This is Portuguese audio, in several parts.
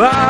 Fala,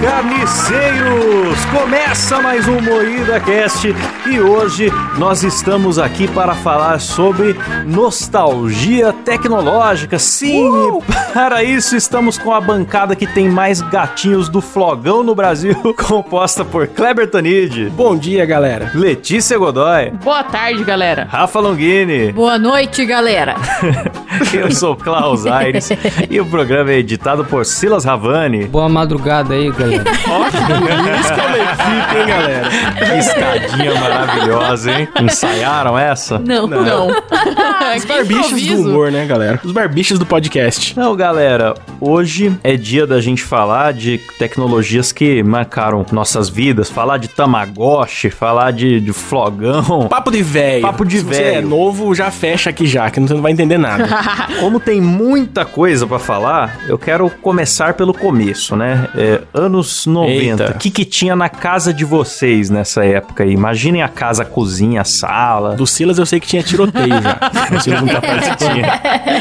carniceiros! Começa mais um Moída Cast e hoje nós estamos aqui para falar sobre nostalgia tecnológica. Sim, uh! para isso estamos com a bancada que tem mais gatinhos do Flogão no Brasil, composta por Kleber Tanid. Bom dia, galera. Letícia Godoy. Boa tarde, galera. Rafa Longini. Boa noite, galera. Eu sou Klaus Aires e o programa é editado por Silas Ravani. Boa madrugada aí, galera. Ó, que isso que é uma equipe, hein, galera? Que escadinha maravilhosa, hein? Ensaiaram essa? Não, não. Os barbichos do humor, né, galera? Os barbichos do podcast. Não, galera, hoje é dia da gente falar de tecnologias que marcaram nossas vidas, falar de Tamagotchi, falar de, de flogão. Papo de velho. Papo de Se você velho. é novo, já fecha aqui já, que você não vai entender nada. Como tem muita coisa pra falar, eu quero começar pelo começo, né? É, anos 90. Eita. O que, que tinha na casa de vocês nessa época aí? Imaginem a casa, a cozinha, a sala. Do Silas eu sei que tinha tiroteio já. Não tá.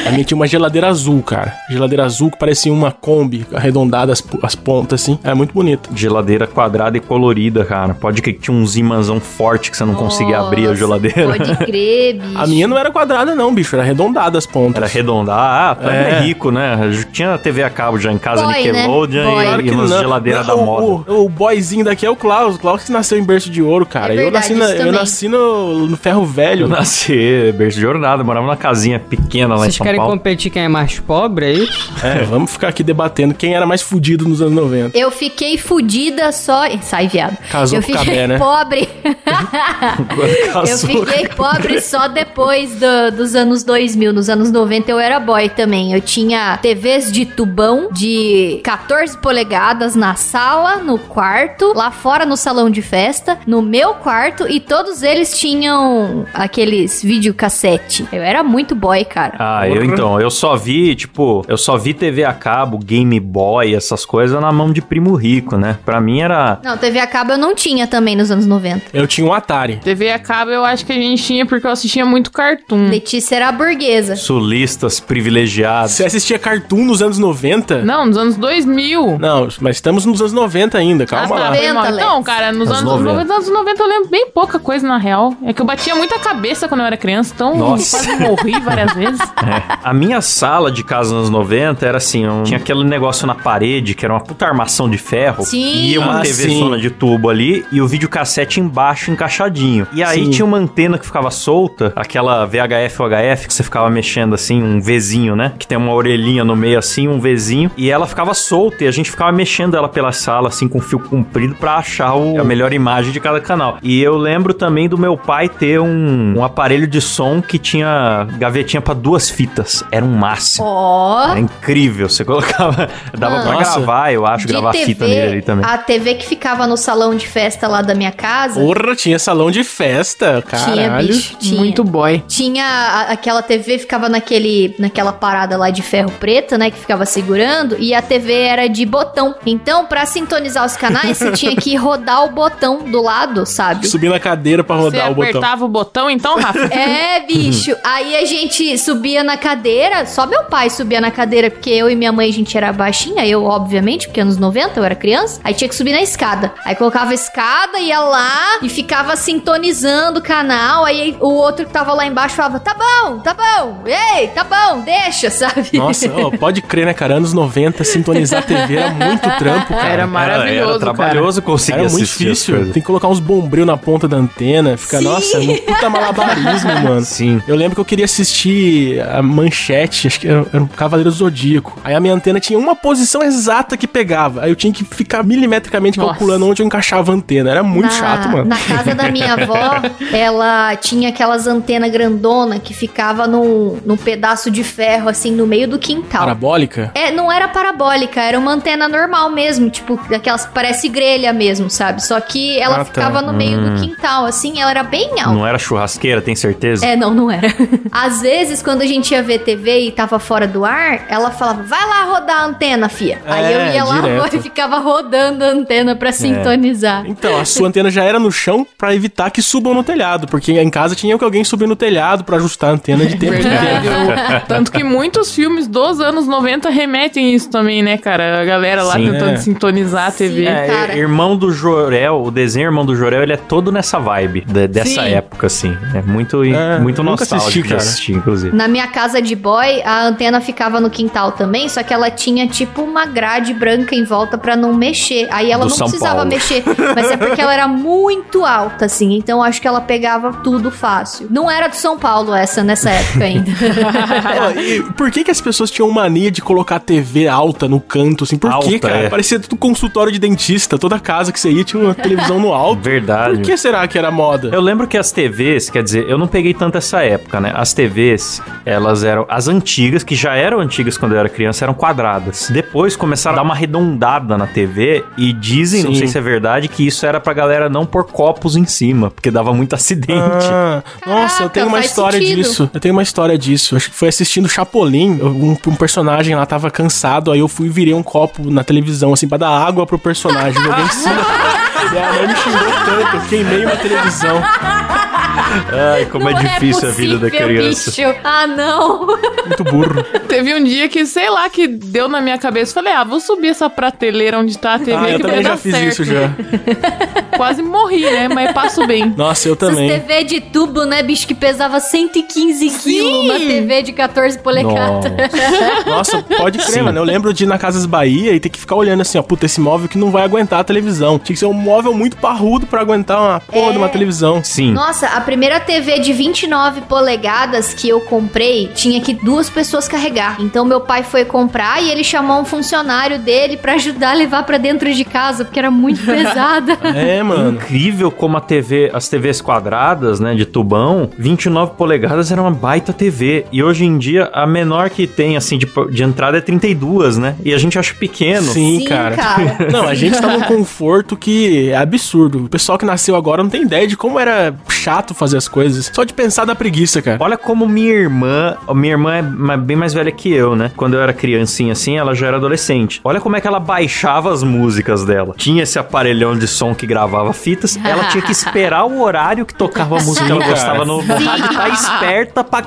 A minha tinha uma geladeira azul, cara. Geladeira azul que parecia uma Kombi, arredondada as, as pontas, assim. É muito bonito. Geladeira quadrada e colorida, cara. Pode que tinha uns imãzão forte que você não conseguia abrir a Nossa, geladeira. Pode crer, bicho. A minha não era quadrada, não, bicho. Era arredondada as pontas. Era arredondar. Ah, é. É. rico, né? Tinha TV a cabo já em casa, Boy, né? Nickelodeon Boy. e, Claro e umas geladeiras da moda. O, o boyzinho daqui é o Klaus. O Klaus que nasceu em berço de ouro, cara. É eu verdade, nasci, na- eu nasci no, no ferro velho. Eu nasci berço de ouro nada, morava numa casinha pequena lá Vocês em São querem Paulo. competir quem é mais pobre aí? É, vamos ficar aqui debatendo quem era mais fudido nos anos 90. Eu fiquei fudida só. Sai, viado. Casou eu fiquei Cabé, né? pobre. eu fiquei pobre só depois do- dos anos 2000. Nos anos 90 eu era boy também. Eu tinha TVs de tubão de 14 polegadas na sala, no quarto, lá fora no salão de festa, no meu quarto e todos eles tinham aqueles videocassete. Eu era muito boy, cara. Ah, eu então, eu só vi, tipo, eu só vi TV a cabo, Game Boy, essas coisas na mão de primo rico, né? Pra mim era Não, TV a cabo eu não tinha também nos anos 90. Eu tinha um Atari. TV a cabo eu acho que a gente tinha porque eu assistia muito cartoon. Letícia era burguesa. sulistas privilegiados. Você assistia Cartoon nos anos 90? Não, nos anos 2000. Não, mas estamos nos anos 90 ainda, calma Ah, tá lá. bem, Lex. Não, cara, nos Anos anos 90. 90. anos 90 eu lembro bem pouca coisa na real. É que eu batia muita cabeça quando eu era criança, então Nossa. Quase morri várias vezes. É. A minha sala de casa nos 90 era assim, um- tinha aquele negócio na parede que era uma puta armação de ferro. Sim. E uma Ah, TV sim. zona de tubo ali e o videocassete embaixo encaixadinho. E aí Sim. tinha uma antena que ficava solta, aquela VHF ou HF que você ficava mexendo assim, um Vzinho, né? Que tem uma orelhinha no meio assim, um Vzinho. E ela ficava solta e a gente ficava mexendo ela pela sala assim com fio comprido pra achar o- a melhor imagem de cada canal. E eu lembro também do meu pai ter um, um aparelho de som que tinha gavetinha pra duas fitas. Era um máximo. Ó. É incrível, você colocava. Dava Ah. pra Nossa. gravar, eu acho, de gravar TV, fita nele ali também. A TV que ficava no salão de festa lá da minha casa. Porra, tinha salão de festa, caralho. Tinha, bicho. Tinha. Muito boy. Tinha a- aquela TV ficava naquele, naquela parada lá de ferro preto, né, que ficava segurando, e a TV era de botão. Então, pra sintonizar os canais, você tinha que rodar o botão do lado, sabe? Subir na cadeira pra Você rodar o botão. apertava o botão então, Rafa? É, bicho. Aí a gente subia na cadeira, só meu pai subia na cadeira, porque eu e minha mãe a gente era baixinha, eu, obviamente, porque anos 90 eu era criança. Aí tinha que subir na escada. Aí colocava a escada, ia lá e ficava sintonizando o canal. Aí o outro que tava lá embaixo falava: tá bom, tá bom, ei, tá bom, deixa, sabe? Nossa, ó, pode crer, né, cara? Anos 90, sintonizar TV era muito trampo, cara. Era maravilhoso, era trabalhoso conseguir Era muito difícil. Tem que colocar uns bombril na ponta da antena. Fica, Sim. nossa, é um puta malabarismo, mano. Sim. Eu lembro que eu queria assistir a manchete, acho que era, era um Cavaleiro Zodíaco. Aí a minha antena tinha uma posição exata que pegava. Aí eu tinha que ficar milimetricamente Nossa. calculando onde eu encaixava a antena. Era muito na, chato, mano. Na casa da minha avó, ela tinha aquelas antenas grandona que ficava num, num pedaço de ferro, assim, no meio do quintal. Parabólica? É, não era parabólica, era uma antena normal mesmo, tipo, daquelas parece grelha mesmo, sabe? Só que ela Ah, tá. ficava no meio do quintal, assim, ela era bem alta. Não era churrasqueira, tem certeza? É, não, não era. Às vezes, quando a gente ia ver TV e tava fora do ar, ela falava, vai lá rodar a antena, fia. Aí eu É, ia lá direto. e ficava rodando a antena pra sintonizar. Então, a sua antena já era no chão pra evitar que subam no telhado, porque em casa tinha que alguém subir no telhado pra ajustar a antena de tempo em Verdade. tempo. eu- Tanto que muitos filmes dos anos 90 remetem isso também, né, cara? A galera lá Sim. tentando É. sintonizar a TV. Sim. É, cara. Irmão do Jorel, o desenho Irmão do Jorel, ele é todo nessa vibe de- dessa Sim. época, assim. É muito, É, muito nunca nostálgico de assistir, inclusive. Na minha casa de boy, a antena ficava no quintal também, só que ela tinha tipo uma grade branca em volta pra não mexer. Aí ela Do não São precisava Paulo. mexer, mas é porque ela era muito alta, assim. Então acho que ela pegava tudo fácil. Não era do São Paulo essa nessa época ainda. E por que que as pessoas tinham mania de colocar a TV alta no canto, assim? Por que, cara? é. Parecia tudo consultório de dentista. Toda casa que você ia tinha uma televisão no alto. Verdade. Por que será que era moda? Eu lembro que as TVs, quer dizer, eu não peguei tanto essa época, né? As TVs, elas eram. As antigas, que já eram antigas quando eu era criança, eram quadradas. Depois começaram a dar uma arredondada na TV e dizem, não Sim. sei se é verdade, que isso era pra galera não pôr copos em cima, porque dava muito acidente. Ah, nossa, eu tenho uma história sentido. disso. Eu tenho uma história disso. Acho que foi assistindo Chapolin. Um, um personagem lá tava cansado. Aí eu fui e virei um copo na televisão, assim, pra dar água pro personagem. Joguei em cima. e a mãe me xingou tanto. Eu queimei uma televisão. Ai, como é Não difícil a vida da possível, criança. bicho. Ah, não. Muito burro. Teve um dia que, sei lá, que deu na minha cabeça. Falei, ah, vou subir essa prateleira onde tá a TV Ah, eu que também já fiz certo. isso já. Quase morri, né? Mas passo bem. Nossa, eu Essas também. TV de tubo, né, bicho, que pesava 115 quilos na TV de 14 polegadas. Nossa, pode crer, Sim. mano. Eu lembro de ir na Casas Bahia e ter que ficar olhando assim, ó, puta, esse móvel que não vai aguentar a televisão. Tinha que ser um móvel muito parrudo pra aguentar uma porra de uma televisão. Sim. Nossa, a primeira TV de 29 polegadas que eu comprei tinha que duas pessoas carregar. Então meu pai foi comprar e ele chamou um funcionário dele pra ajudar a levar pra dentro de casa, porque era muito pesada. É, mano. Incrível como a TV, as TVs quadradas, né, de tubão, 29 polegadas era uma baita TV. E hoje em dia, a menor que tem, assim, de, de entrada é 32, né? E a gente acha pequeno. Sim, Sim, cara. cara. Não, a gente tá num conforto que é absurdo. O pessoal que nasceu agora não tem ideia de como era chato fazer as coisas. Só de pensar da preguiça, cara. Olha como minha irmã, minha irmã é bem mais velha que eu, né? Quando eu era criancinha assim, ela já era adolescente. Olha como é que ela baixava as músicas dela. Tinha esse aparelhão de som que gravava fitas, ela tinha que esperar o horário que tocava a música que ela gostava no, no rádio, tá esperta pra,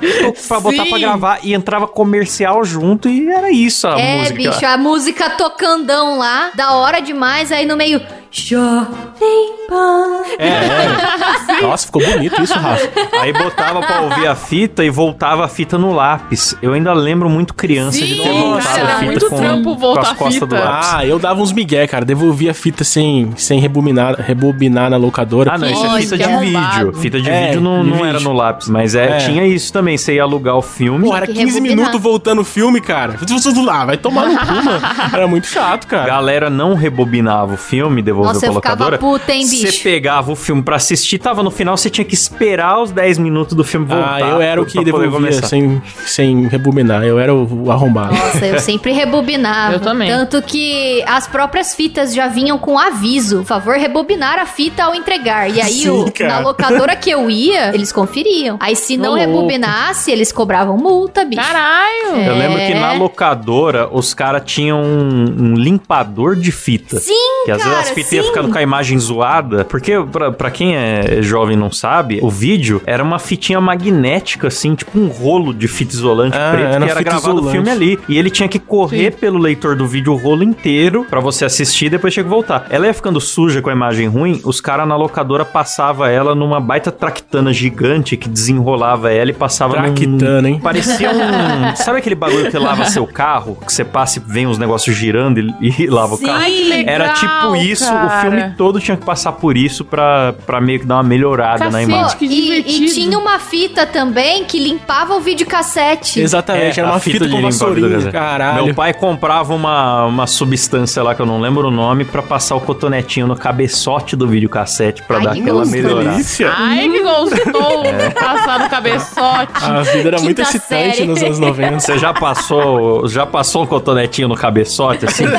pra botar Sim. pra gravar e entrava comercial junto e era isso a é, música. bicho, a música tocandão lá, da hora demais, aí no meio. Jovem Pan. É, é. Nossa, ficou bonito isso, Rafa. Aí botava pra ouvir a fita e voltava a fita no lápis. Eu ainda lembro muito criança de ter Sim, voltado cara, a era fita muito com, trampo com voltar as a costas do fita. lápis. Ah, eu dava uns migué, cara. Devolvia a fita sem, sem rebobinar, rebobinar na locadora. Ah, não, isso é fita de vídeo. Fita de É, vídeo não, de não era vídeo. no lápis, mas é, É. tinha isso também. Você ia alugar o filme. Pô, era que 15 rebobinar. minutos voltando o filme, cara. Tudo lá, vai tomar no cu, mano. Era muito chato, A cara. galera não rebobinava o filme, devolvia Nossa, pra eu ficava puta, hein, Você bicho? pegava o filme pra assistir, tava no final, você tinha que esperar os 10 minutos do filme voltar. Ah, eu era o que devolvia sem, sem rebobinar. Eu era o, o arrombado. Nossa, eu sempre rebobinava. Eu também. Tanto que as próprias fitas já vinham com aviso. Por favor, rebobinar a fita ao entregar. E aí, Sim, o- na locadora que eu ia, eles conferiam. Aí, se não louco. rebobinasse, eles cobravam multa, bicho. Caralho! Eu lembro que É. na locadora os caras tinham um, um limpador de fita. Sim, Que às vezes as fitas sim. ficando com a imagem zoada. Porque, pra, pra quem é jovem e não sabe, o vídeo era uma fitinha magnética, assim, tipo um rolo de fita isolante Ah, preto, era que era gravado o isolante. filme ali. E ele tinha que correr pelo leitor do vídeo o rolo inteiro pra você assistir e depois tinha que voltar. Ela ia ficando suja com a imagem ruim, os caras na locadora passava ela numa baita tractana gigante que desenrolava ela e passava num- Traquitana, hein? Parecia um. Sabe aquele bagulho que lava seu carro? Que você passa e vem os negócios girando e, e lava Sim. o carro? Legal, Era tipo isso, cara. O filme todo tinha que passar por isso pra, pra meio que dar uma melhorada na Cacete. imagem. que e, e tinha uma fita também que limpava o videocassete. Exatamente, era É, a uma fita, de com vassourinha. Caralho. Meu pai comprava uma, uma substância lá que eu não lembro o nome pra passar o cotonetinho no cabeçote do videocassete pra Ai, dar que aquela gostoso. melhorada. delícia. Ai, que gostou passar no cabeçote. A vida era muito Quinta excitante série. nos anos 90. Você já passou, já passou um cotonetinho no cabeçote assim?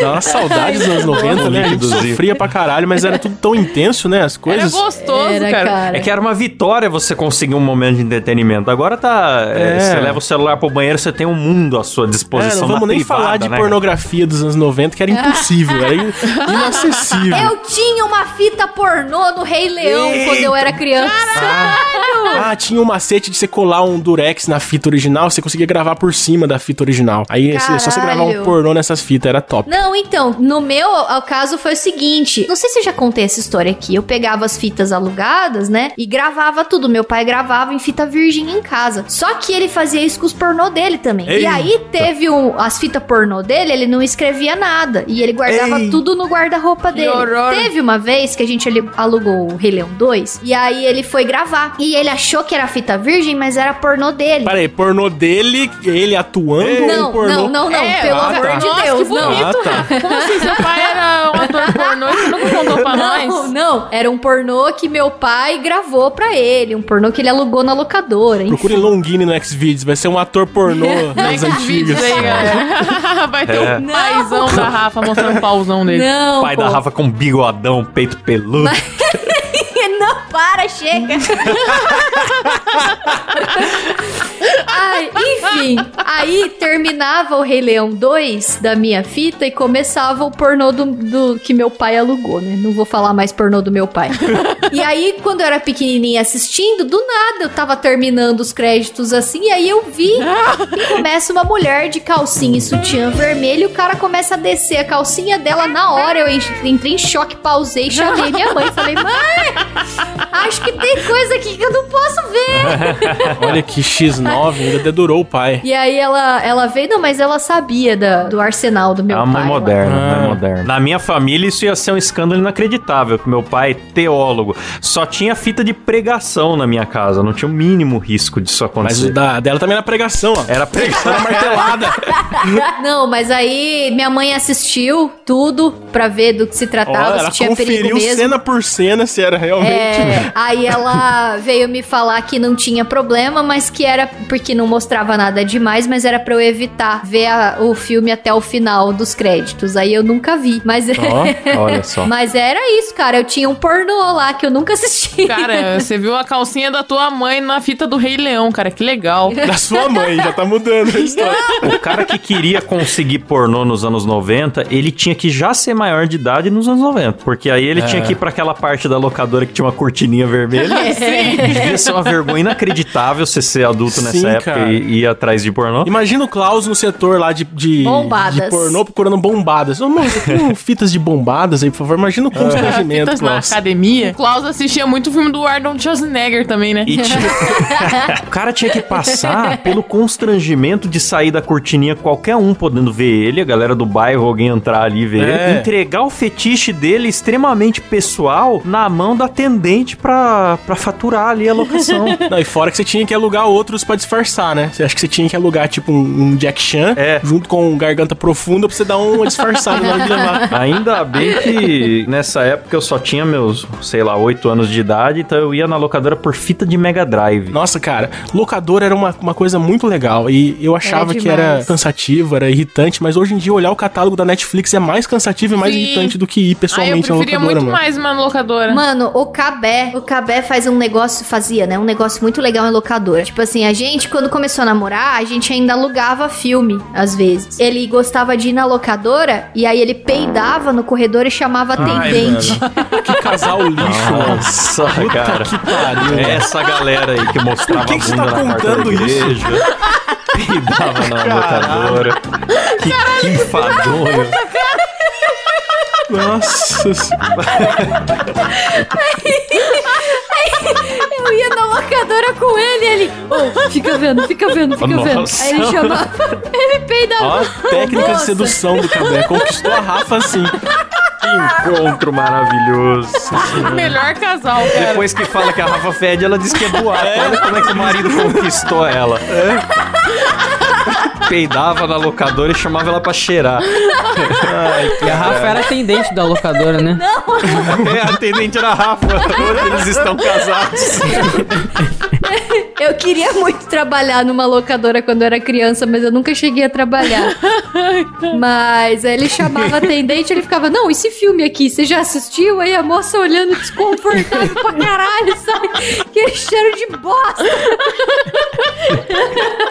Dá uma saudade dos anos 90, né? A gente Líquidozinho. sofria pra caralho, mas era tudo tão intenso, né? As Era coisas. gostoso, Era, cara. cara. É que era uma vitória você conseguir um momento de entretenimento. Agora tá. é, É. Você leva o celular pro banheiro, você tem um mundo à sua É, disposição. não vamos nem privada, falar de né, pornografia dos anos 90, que era impossível, era in- inacessível. Eu tinha uma fita pornô no Rei Leão Eita. quando eu era criança. Ah, tinha um macete de você colar um durex na fita original, você conseguia gravar por cima da fita original. Aí é só você gravar um Caralho. pornô nessas fitas, era top. Não, então, no meu o caso foi o seguinte. Não sei se eu já contei essa história aqui. Eu pegava as fitas alugadas, né? E gravava tudo. Meu pai gravava em fita virgem em casa. Só que ele fazia isso com os pornô dele também. E Eita. aí teve um, as fitas pornô dele, ele não escrevia nada. E ele guardava Ei. tudo no guarda-roupa dele. horror. Teve uma vez que a gente ali- alugou o Rei Leão 2. E aí ele foi gravar. E ele achou que era fita virgem, mas era pornô dele. Pera aí, pornô dele, ele atuando ou Não, um pornô? não, não, não. É, pelo ah, amor tá. Deus, que não. bonito, Ah, tá. Rafa. Como assim? Seu pai era um ator pornô e você nunca contou pra Não, nós? não. Era um pornô que meu pai gravou pra ele. Um pornô que ele alugou na locadora. enfim. Procure Longini no Xvideos, vai ser um ator pornô das antigas. Aí. Vai ter É. um paizão da Rafa mostrando o pauzão dele. Não, Pai pô. da Rafa com bigodão, peito peludo. Não, para, chega. Ai, enfim, aí terminava o Rei Leão 2 da minha fita e começava o pornô do, do- que meu pai alugou, né? Não vou falar mais pornô do meu pai. e aí, quando eu era pequenininha assistindo, do nada eu tava terminando os créditos assim, e aí eu vi e começa uma mulher de calcinha e sutiã vermelho, e o cara começa a descer a calcinha dela na hora. Eu en- entrei em choque, pausei, chamei minha mãe, falei, mãe, acho que tem coisa aqui que eu não posso ver. Olha que X9, ainda dedurou o pai. E aí ela, ela veio, não, mas ela sabia da- do arsenal do É meu mãe pai. moderna, Ah. mãe moderna. Na minha família, isso ia ser um escândalo inacreditável, que meu pai, teólogo, só tinha fita de pregação na minha casa, não tinha o mínimo risco disso Mas acontecer. o da, dela também era pregação, ó. Era pregação Era martelada. Não, mas aí minha mãe assistiu tudo pra ver do que se tratava, ela se tinha perigo conferiu mesmo. cena por cena se era realmente. É, aí ela veio me falar que não tinha problema, mas que era porque não mostrava nada demais, mas era pra eu evitar ver a- o filme até o final dos créditos. Aí eu nunca vi, mas Ó, Olha só. mas era isso, cara. Eu tinha um pornô lá que eu nunca assisti. Cara, você viu a calcinha da tua mãe na fita do Rei Leão, cara. Que legal. Da sua mãe, já tá mudando a história. O cara que queria conseguir pornô nos anos 90, ele tinha que já ser maior de idade nos anos 90. Porque aí ele É. tinha que ir pra aquela parte da locadora que tinha uma cortininha vermelha. Devia ser uma vergonha inacreditável você ser adulto nessa Sim, época cara. e ir atrás de pornô. Imagina o Klaus no setor lá de, de, de pornô procurando bombadas. Ô, mano, você tem fitas de bombadas aí, por favor? Imagina o constrangimento, Fitas na academia. Klaus assistia muito o filme do Arnold Schwarzenegger também, né? E tinha- o cara tinha que passar pelo constrangimento de sair da cortininha, qualquer um podendo ver ele, a galera do bairro, alguém entrar ali e ver É. ele, entregar o fetiche dele extremamente pessoal na mão da atendente pra, pra faturar ali a locação. Não, e fora que você tinha que alugar outros pra disfarçar, né? Você acha que você tinha que alugar, tipo, um, um Jack Chan É. junto com um Garganta Profunda pra você dar uma disfarçada na hora de levar. Ainda bem que nessa época eu só tinha meus, sei lá, 8 anos de idade, então eu ia na locadora por fita de Mega Drive. Nossa, cara, locador era uma, uma coisa muito legal. E eu achava que era cansativo, era irritante, mas hoje em dia olhar o catálogo da Netflix é mais cansativo e mais Sim. irritante do que ir Ah, eu pessoalmente na preferia locadora, muito mano. mais uma locadora. Mano, o Cabé, o Cabé faz um negócio, fazia, né? Um negócio muito legal em locadora. Tipo assim, a gente, quando começou a namorar, a gente ainda alugava filme, às vezes. Ele gostava de ir na locadora e aí ele peidava no corredor e chamava atendente. mano. Que casal lixo, mano. Nossa, cara. Que pariu. É essa galera aí que mostrava Por que que a você bunda tá na porta da contando isso? igreja. Peidava na locadora. Que, que enfadonho. Nossa Eu ia na locadora com ele e ele, ô, fica vendo, fica vendo, fica vendo. Nossa. Aí ele chamava, ele peidava. Ó, a técnica de Moça. sedução do Cabé. Conquistou a Rafa assim. Que encontro maravilhoso. Melhor casal, cara. Depois que fala que a Rafa fede, ela diz que é boato. Olha como é que o marido conquistou ela. Peidava na locadora e chamava ela pra cheirar. E a Rafa era atendente da locadora, né? É, a atendente era a Rafa. Hoje eles estão casados. Eu queria muito trabalhar numa locadora quando eu era criança, mas eu nunca cheguei a trabalhar. mas aí ele chamava atendente, ele ficava, não, esse filme aqui, você já assistiu? Aí a moça olhando desconfortável pra caralho, sabe? Aquele cheiro de bosta.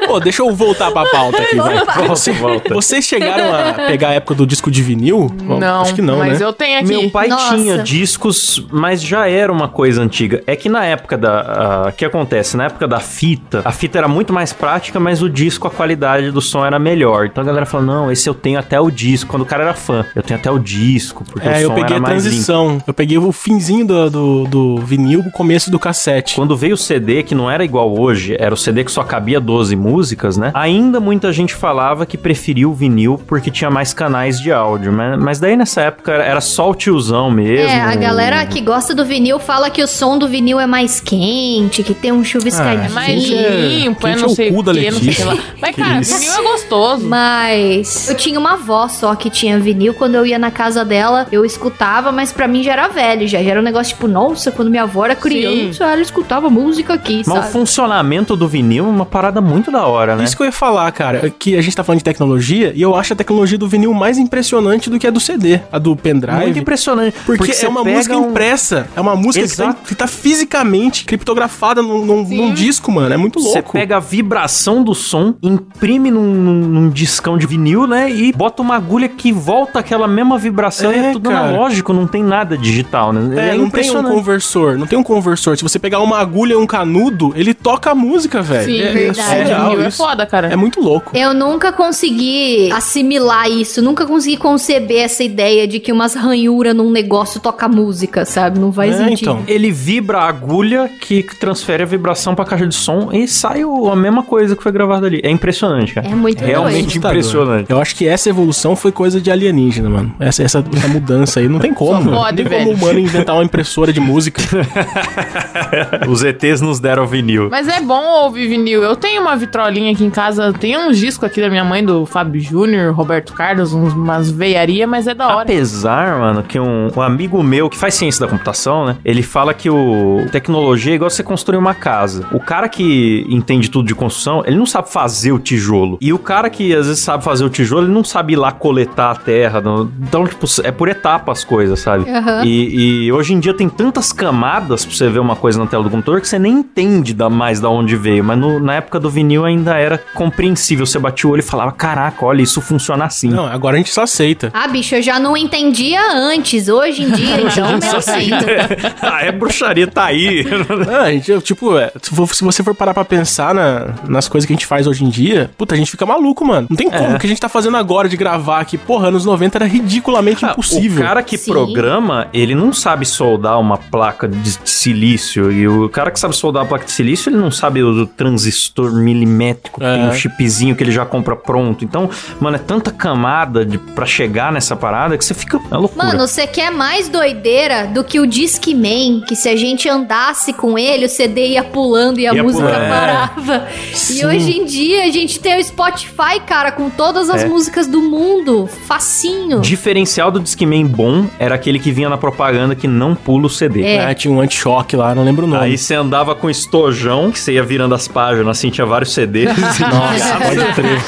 Pô, deixa eu voltar pra pauta aqui, vai. Volta, Você- volta. Vocês chegaram a pegar a época do disco de vinil? Bom, Não, Acho que não, mas né? eu tenho aqui. Meu pai Nossa. tinha discos, mas já era uma coisa antiga. É que na época da. O que acontece? Na época da fita, a fita era muito mais prática, mas o disco, a qualidade do som era melhor. Então a galera falou: não, esse eu tenho até o disco. Quando o cara era fã, eu tenho até o disco, porque o É, eu som peguei era a transição. Eu peguei o finzinho do, do, do vinil, o começo do cassete. Quando veio o CD, que não era igual hoje, era o CD que só cabia 12 músicas, né? Ainda muita gente falava que preferia o vinil porque tinha mais canais de áudio. Mas, mas daí nessa época era só o tiozão mesmo. É, a galera que gosta do vinil fala que o som do vinil é mais quente, que tem um chuviscadinho. É mais é- limpo, é não é o sei que, não sei o que lá. Mas, Que cara, isso. vinil é gostoso. Mas eu tinha uma avó só que tinha vinil. Quando eu ia na casa dela, eu escutava, mas pra mim já era velho, já, já era um negócio tipo, nossa, quando minha avó era criança, ela escutava música aqui, Mas o sabe? funcionamento do vinil é uma parada muito da hora, né? Isso que eu ia falar, cara, que a gente tá falando de tecnologia e eu acho a tecnologia do vinil mais impressionante do que a do CD, a do pendrive. Muito impressionante. Porque, você é uma música um- impressa. É uma música que tá, que tá fisicamente criptografada num, num- num disco, mano. É muito Você louco. pega a vibração do som, imprime num, num, num discão de vinil, né? E bota uma agulha que volta aquela mesma vibração e É, é tudo cara. analógico, não tem nada digital, né? É, não tem um conversor, não tem um conversor. Se você pegar uma agulha e um canudo, ele toca a música, velho. Sim, é, verdade. é surreal é isso. foda, cara. É muito louco. Eu nunca consegui assimilar isso, nunca consegui conceber essa ideia de que umas ranhuras num negócio toca música, sabe? Não faz É, sentido. então. Ele vibra a agulha que transfere a vibração pra caixa de som e sai o- a mesma coisa que foi gravada ali. É impressionante, cara. É muito Realmente doido. Impressionante. Eu acho que essa evolução foi coisa de alienígena, mano. Essa, essa, essa mudança aí não tem como. Só mano. pode, não tem como o humano inventar uma impressora de música. Os ETs nos deram vinil. Mas é bom ouvir vinil. Eu tenho uma vitrolinha aqui em casa, tem uns discos aqui da minha mãe, do Fábio Júnior, Roberto Carlos, uns, umas veiaria, mas é da hora. Apesar, mano, que um, um amigo meu que faz ciência da computação, né? Ele fala que o tecnologia é igual você construir uma casa. O cara que entende tudo de construção, ele não sabe fazer o tijolo. E o cara que às vezes sabe fazer o tijolo, ele não sabe ir lá coletar a terra. não- Então, tipo, é por etapa as coisas, sabe? Aham. E, e hoje em dia tem tantas camadas pra você ver uma coisa na tela do computador que você nem entende da, mais da onde veio. Mas no- na época do vinil ainda era compreensível. Você batia o olho e falava: Caraca, olha, isso funciona assim. Não, agora a gente só aceita. Ah, bicho, eu já não entendia antes. Hoje em dia, então, eu sinto. ah, é bruxaria, tá aí. Ah, a gente, eu, tipo, é, se vo- se você for parar pra pensar na- nas coisas que a gente faz hoje em dia, puta, a gente fica maluco, mano. Não tem como. O que a gente tá fazendo agora de gravar aqui, porra, anos 90 era ridiculamente Ah, impossível. O cara que Sim. programa, ele não sabe soldar uma placa de silício. E o cara que sabe soldar a placa de silício, ele não sabe o transistor milimétrico, que É. tem um chipzinho que ele já compra pronto. Então, mano, é tanta camada de, pra chegar nessa parada que você fica. É loucura. Mano, você quer mais doideira do que o Discman, que se a gente andasse com ele, o CD ia pulando e a Ia música pulando. parava. Sim. E hoje em dia a gente tem o Spotify, cara, com todas as É. músicas do mundo. Facinho. Diferencial do Discman bom era aquele que vinha na propaganda que não pula o CD. É. É, tinha um anti-choque lá, não lembro o nome. Aí você andava com estojão, que você ia virando as páginas, assim, tinha vários CDs. Nossa, pode crer.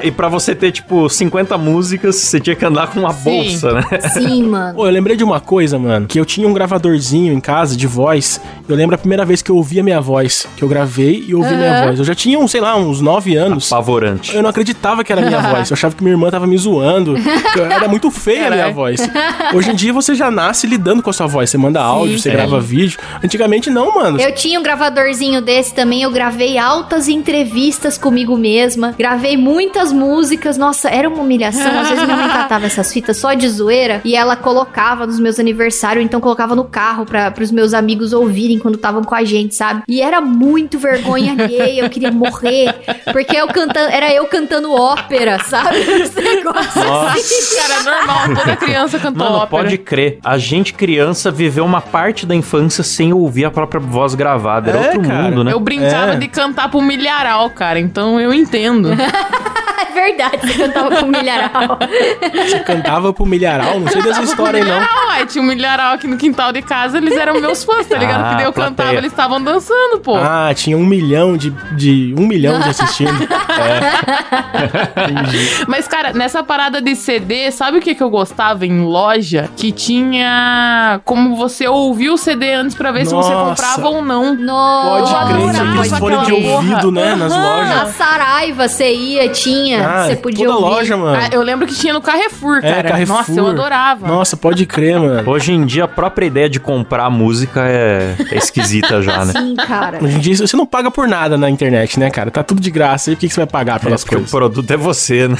e pra você ter, tipo, 50 músicas, você tinha que andar com uma Sim. bolsa, né? Sim, mano. Pô, eu lembrei de uma coisa, mano, que eu tinha um gravadorzinho em casa de voz. Eu lembro a primeira vez que eu ouvi a minha voz, que eu gravei e ouvi minha voz. Eu já tinha, um, sei lá, uns 9 anos. Apavorante. Eu não acreditava que era a minha voz. Eu achava que minha irmã tava me zoando. que Era muito feia a minha voz. Hoje em dia você já nasce lidando com a sua voz. Você manda áudio, você É. grava vídeo. Antigamente não, mano. Eu tinha um gravadorzinho desse também, eu gravei altas entrevistas comigo mesma, gravei muitas músicas, nossa, era uma humilhação. Às vezes minha mãe catava essas fitas só de zoeira e ela colocava nos meus aniversários, então colocava no carro para os meus amigos ouvirem quando estavam com a gente, sabe? E era muito vergonha alheia, eu queria morrer, porque eu cantando, era eu cantando ópera, sabe? Esse negócio assim. Cara, é normal, toda criança cantou Mano, ópera. pode crer. A gente, criança, viveu uma parte da infância sem ouvir a própria voz gravada. Era É, outro cara. mundo, né? Eu brincava É. de cantar pro milharal, cara, então eu entendo. É verdade, você cantava com milharal. Você cantava pro milharal. Não sei dessa história aí, não. milharal, Uai, tinha um milharal aqui no quintal de casa, eles eram meus fãs, tá ligado? Ah, que daí eu plateia. cantava, eles estavam dançando, pô. Ah, tinha um milhão de, de um milhão de assistindo. Mas, cara, nessa parada de CD, sabe o que, que eu gostava em loja? Que tinha como você ouvir o CD antes pra ver se você Nossa. comprava ou não. Pode Nossa, crer, adorava aqueles fones de ouvido, né, nas Aham. Na lojas. Saraiva você ia, tinha. Ah, você podia toda ouvir. loja, mano. Ah, eu lembro que tinha no Carrefour, É, cara. Carrefour. Nossa, eu adorava. Nossa, pode crer, mano. Hoje em dia, a própria ideia de comprar música é, é esquisita já, né? Sim, cara. Hoje em dia você não paga por nada na internet, né, cara? Tá tudo de graça. E por que que você vai pagar É pelas porque o coisas? produto é você, né?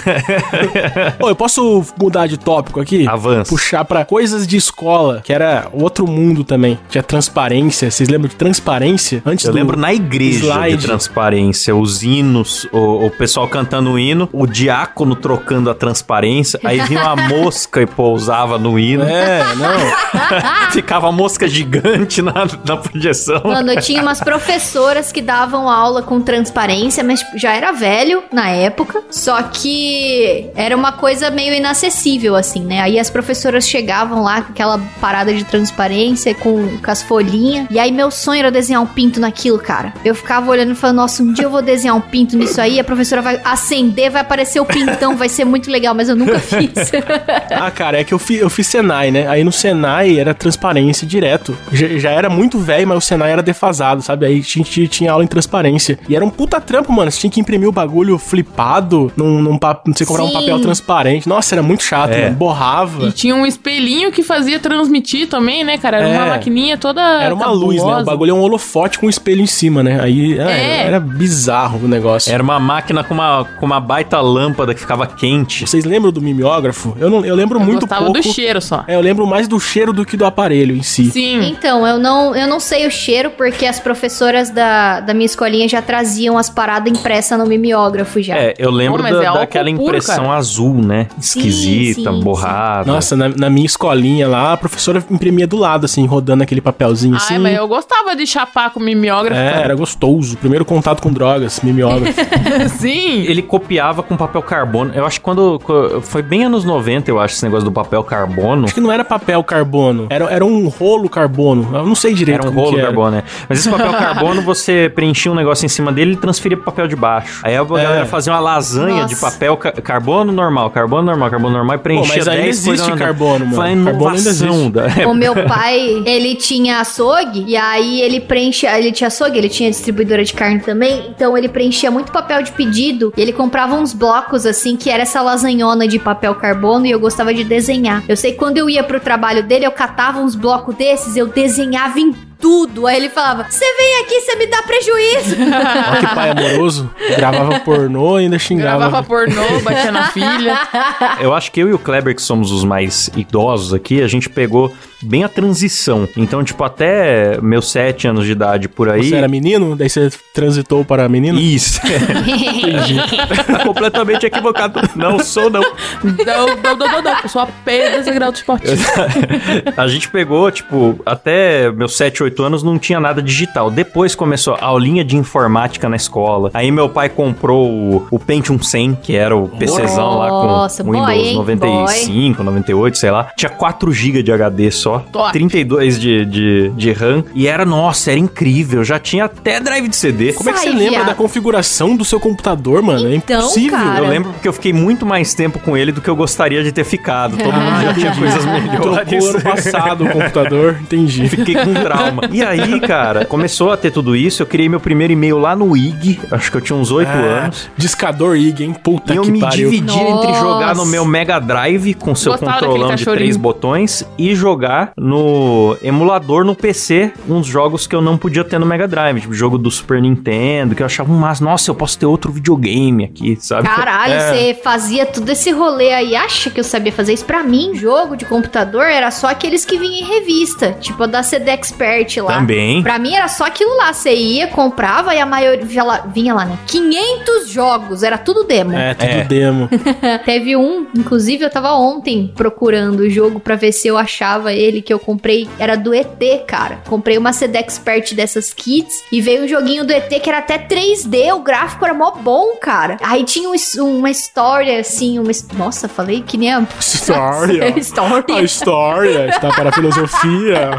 Ô, eu posso mudar de tópico aqui? Avança. Puxar pra coisas de escola, que era outro mundo também. Tinha transparência. Vocês lembram de transparência? Antes Eu do... lembro na igreja slide. de transparência, os hinos, o, o pessoal cantando o hino, o diácono trocando a transparência, aí vinha uma mosca e pousava no hino. É, não. Ficava a mosca gigante na, na projeção. Mano, eu tinha umas professoras que davam aula com transparência, mas tipo, já era velho na época. Só que era uma coisa meio inacessível, assim, né? Aí as professoras chegavam lá com aquela parada de transparência, com, com as folhinhas. E aí meu sonho era desenhar um pinto naquilo, cara. Eu ficava olhando e falando, nossa, um dia eu vou desenhar um pinto nisso aí. A professora vai acender, vai aparecer o pintão, vai ser muito legal, mas eu nunca fiz. Ah, cara, é que eu, fi, eu fiz Senai, né? Aí no Senai era transparência direto. Já, já era muito velho, mas o Senai era defasado, sabe? Aí a gente tinha aula em transparência. E era um puta trampo, mano. Você tinha que imprimir o bagulho flipado num, num pa- você comprar um papel transparente. Nossa, era muito chato, É. mano. Borrava. E tinha um espelhinho que fazia transmitir também, né, cara? Era É. uma maquininha toda. Era uma luz, né? O cabulosa. bagulho é um holofote com um espelho em cima, né? Aí ah, É. era, era bizarro o negócio. Era uma máquina com uma, com uma baita lâmpada que ficava quente. Vocês lembram do mimeógrafo? Eu, não, eu lembro Eu muito gostava pouco. do cheiro só. É, eu lembro mais do cheiro do que do aparelho em si. Sim. Então, eu não, eu não sei o cheiro, porque as professoras da, da minha escolinha já traziam as paradas impressas no mimeógrafo já. É, eu lembro Pô, da- é daquela puro, impressão cara. azul, né? Esquisita, sim, sim. borrada. Nossa, na, na minha escolinha lá, a professora imprimia do lado, assim, rodando aquele papelzinho assim. Ai, mas eu gostava de chapar com mimeógrafo. É, cara. era gostoso. Primeiro contato com drogas, mimeógrafo. Sim. Ele copiava com papel carbono. Eu acho que quando. Foi bem anos 90, eu acho, esse negócio do papel carbono. Acho que não era papel carbono, era, era um rolo carbono. Eu não sei direito Era um como rolo que era. carbono, né? Mas esse papel carbono, você preenchia um negócio em cima dele e transferia pro papel de baixo. Aí a É. galera fazia uma lasanha Nossa. de papel ca- carbono normal, carbono normal, carbono normal e preenchia mas ainda 10 existe coisas carbono, mano. Foi a Carbono ainda inovação da... O meu pai, ele tinha açougue, e aí ele preenchia, ele tinha açougue, ele tinha distribuidora de carne também, então ele preenchia muito papel de pedido, e ele comprava uns blocos, assim, que era essa lasanhona de papel carbono, e eu gostava de desenhar. Eu sei que quando eu ia pro trabalho dele, eu catava uns blocos desses, eu desenhava em tudo. Aí ele falava, você vem aqui, você me dá prejuízo. Olha que pai amoroso. Gravava pornô e ainda xingava. Gravava pornô, batia na filha. Eu acho que eu e o Kleber, que somos os mais idosos aqui, a gente pegou bem a transição. Então, tipo, até meus sete anos de idade por aí... Você era menino, daí você transitou para menino? Isso. tá completamente equivocado. Não sou, não. Não, não, não, não, não. Eu sou apenas grau de esporte. A gente pegou, tipo, até meus 7, 8 anos não tinha nada digital. Depois começou a aulinha de informática na escola. Aí meu pai comprou o, o Pentium 100, que era o PCzão lá Nossa, com boy, Windows hein? 95, 98, sei lá. Tinha 4 GB de HD só, Top. 32 de, de, de RAM. E era, nossa, era incrível. Já tinha até drive de CD. Como é que Sai, você lembra viado. da configuração do seu computador, mano? é Então, impossível. cara. Eu lembro porque eu fiquei muito mais tempo com ele do que eu gostaria de ter ficado. Todo mundo já tinha coisas melhores. Trocou ano passado o computador, entendi. Fiquei com trauma. E aí, cara, começou a ter tudo isso. Eu criei meu primeiro e-mail lá no IG. Acho que eu tinha uns 8 Ah, anos. Discador IG, hein? Puta E eu que me pariu. dividi entre Nossa. jogar no meu Mega Drive com seu Gostava controlão de três botões e jogar no emulador no PC uns jogos que eu não podia ter no Mega Drive, tipo jogo do Super Nintendo, que eu achava um mas nossa, eu posso ter outro videogame aqui, sabe? Caralho, É. você fazia todo esse rolê aí, acha que eu sabia fazer isso? Pra mim, jogo de computador era só aqueles que vinham em revista, tipo a da CD Expert lá. Também. Pra mim era só aquilo lá, você ia, comprava e a maioria vinha lá, vinha lá, né? 500 jogos, era tudo demo. É, tudo É. demo. Teve um, inclusive eu tava ontem procurando o jogo pra ver se eu achava ele. que eu comprei era do ET, cara. Comprei uma CD Expert dessas kits e veio um joguinho do ET que era até 3D, o gráfico era mó bom, cara. Aí tinha um uma história, assim, uma... Nossa, falei que nem a... História. história. A história está para a filosofia.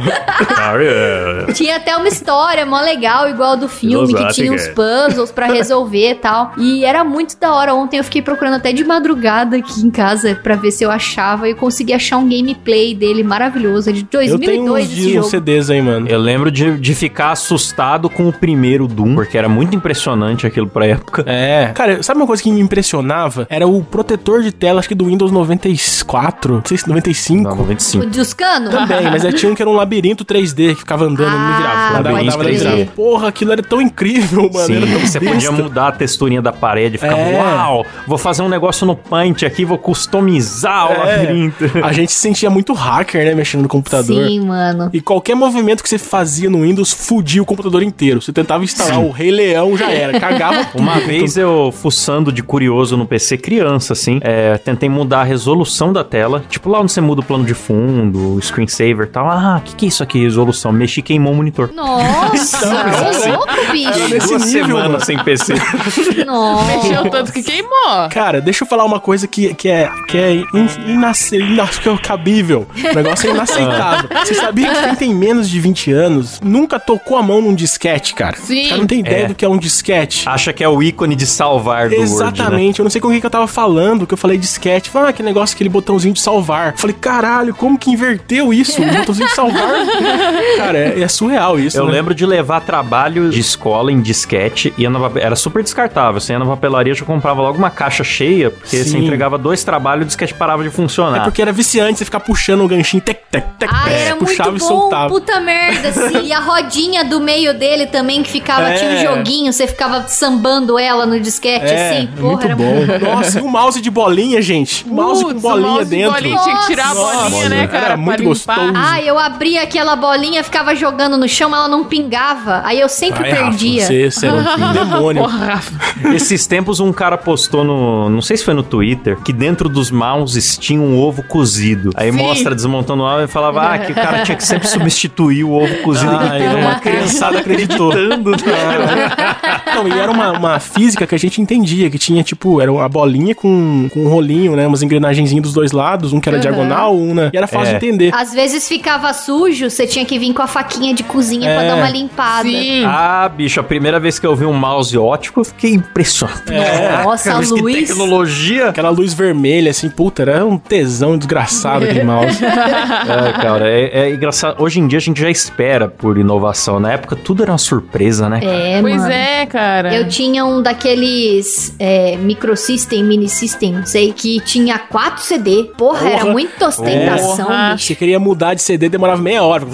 Tinha até uma história mó legal, igual a do filme, que tinha uns puzzles pra resolver e tal. E era muito da hora. Ontem eu fiquei procurando até de madrugada aqui em casa pra ver se eu achava. E eu consegui achar um gameplay dele maravilhoso. É de Eu tenho 2002 uns, uns jogo. CDs aí, mano. Eu lembro de, de ficar assustado com o primeiro Doom, porque era muito impressionante aquilo pra época. É. Cara, sabe uma coisa que me impressionava? Era o protetor de tela, acho que do Windows 94, não sei se 95. Não, O 95. dos canos? Também, mas tinha um que era um labirinto 3D que ficava andando, não me virava. Ah, Andava, andava, andava. Porra, aquilo era tão incrível, mano. Sim, era tão você podia mudar a texturinha da parede, ficava, É. uau, vou fazer um negócio no Paint aqui, vou customizar o É. labirinto. A gente se sentia muito hacker, né, mexendo no computador. Sim, mano. E qualquer movimento que você fazia no Windows fudia o computador inteiro. Você tentava instalar o Rei Leão, já era. Cagava tudo. Uma vez eu, fuçando de curioso no PC criança, assim, é, tentei mudar a resolução da tela. Tipo lá onde você muda o plano de fundo, o screensaver e tal. Ah, o que, que é isso aqui? Resolução. Mexi e queimou o monitor. Nossa, Então, ô louco, bicho. nesse Duas nível, semanas sem PC. Nossa. Mexeu tanto que queimou. Cara, deixa eu falar uma coisa que, que é, que é in, inace- inace- que é cabível. O negócio é inaceitável. Você sabia que quem tem menos de 20 anos nunca tocou a mão num disquete, cara? Sim. O cara não tem ideia É. do que é um disquete. Acha que é o ícone de salvar do Word, né? Exatamente, eu não sei com quem que eu tava falando, que eu falei disquete. Falei, ah, que negócio, aquele botãozinho de salvar. Eu falei, caralho, como que inverteu isso? O botãozinho de salvar. cara, é, é surreal isso. Eu né? lembro de levar trabalho de escola em disquete, papel- era super descartável. Você ia na papelaria, já comprava logo uma caixa cheia, porque você Sim. entregava dois trabalhos e o disquete parava de funcionar. É porque era viciante você ficar puxando o ganchinho, tec, tec, tec, Ah, tec, era puxava muito e bom, soltava. puta merda, assim. E a rodinha do meio dele também, que ficava, É. tinha um joguinho, você ficava sambando ela no disquete, É, assim. é Porra, muito era bom. muito Nossa, e o mouse de bolinha, gente. O mouse Putz, com bolinha o mouse de dentro. bolinha, tinha que tirar a Nossa. bolinha, né, Era cara? muito pra limpar. gostoso. Ah, eu abria aquela bolinha, ficava jogando no chão, ela não pingava. Aí eu sempre Ai, Rafa, perdia. Você, você era um demônio. Porra, Rafa. Esses tempos um cara postou no. Não sei se foi no Twitter, que dentro dos mouses tinha um ovo cozido. Aí Sim. mostra desmontando o ovo e falava ah, que o cara tinha que sempre substituir o ovo cozido. Ah, e teve é. uma criançada Acreditou. acreditando. né? Não, e era uma, uma física que a gente entendia, que tinha, tipo, era uma bolinha com, com um rolinho, né? Umas engrenagenzinhas dos dois lados, um que era diagonal, um, né? E era fácil É. de entender. Às vezes ficava sujo, você tinha que vir com a faquinha de cozinha pra É. dar uma limpada. Sim. Ah, bicho, a primeira vez que eu vi um mouse ótico, eu fiquei impressionado. É. Nossa, Cara, que Luiz. tecnologia! Aquela luz vermelha, assim, puta, era um tesão desgraçado aquele mouse. É, cara, é, é engraçado. Hoje em dia a gente já espera por inovação. Na época tudo era uma surpresa, né? É, Pois mano. é, cara. Eu tinha um daqueles é, microsystem, mini system, não sei, que tinha 4 CD. Porra, Porra. era muita ostentação, Porra. bicho. Você queria mudar de CD, demorava meia hora.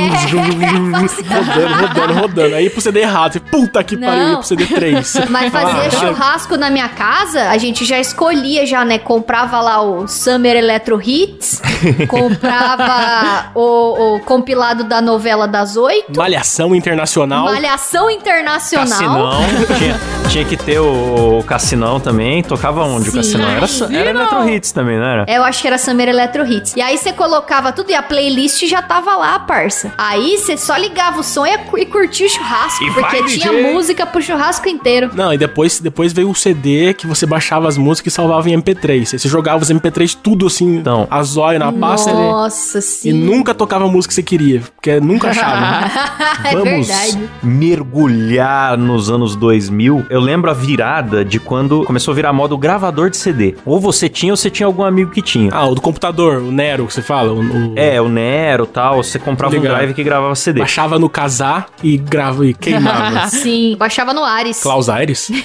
rodando, rodando, rodando. Aí pro CD errado. Você, puta que Não. pariu, ia pro CD 3. Mas fazia Ah, churrasco na minha casa, a gente já escolhia já, né? Comprava lá o Summer Electro Hits, comprava o, o compilado da novela das oito, Malhação internacional. Malhação Internacional. Cassinão, tinha, tinha que ter o, o Cassinão também. Tocava onde Sim. o Cassinão? Era, só- era? Electro Hits também, não era? É, Eu acho que era Summer Electro Hits. E aí você colocava tudo e a playlist já tava lá, parça. Aí você só ligava o som e, e curtia o churrasco. E porque vai, tinha DJ. música pro churrasco inteiro. Não, e depois, depois veio o CD que você baixava as músicas e salvava em MP3. Aí você jogava os MP3 tudo assim, Então. a zóio na pasta né? Nossa, e sim. nunca tocava a música que você queria, porque nunca achava. é Vamos verdade. mergulhar nos anos 2000. Eu lembro a virada de quando começou a virar moda o gravador de CD. Ou você tinha ou você tinha algum amigo que tinha. ah, o do computador, o Nero que você fala. O, o- É, o Nero e tal. Você comprava um Ligado. drive que gravava CD. Baixava no casar e grava e queimava. Sim, baixava no Ares. Klaus Aires?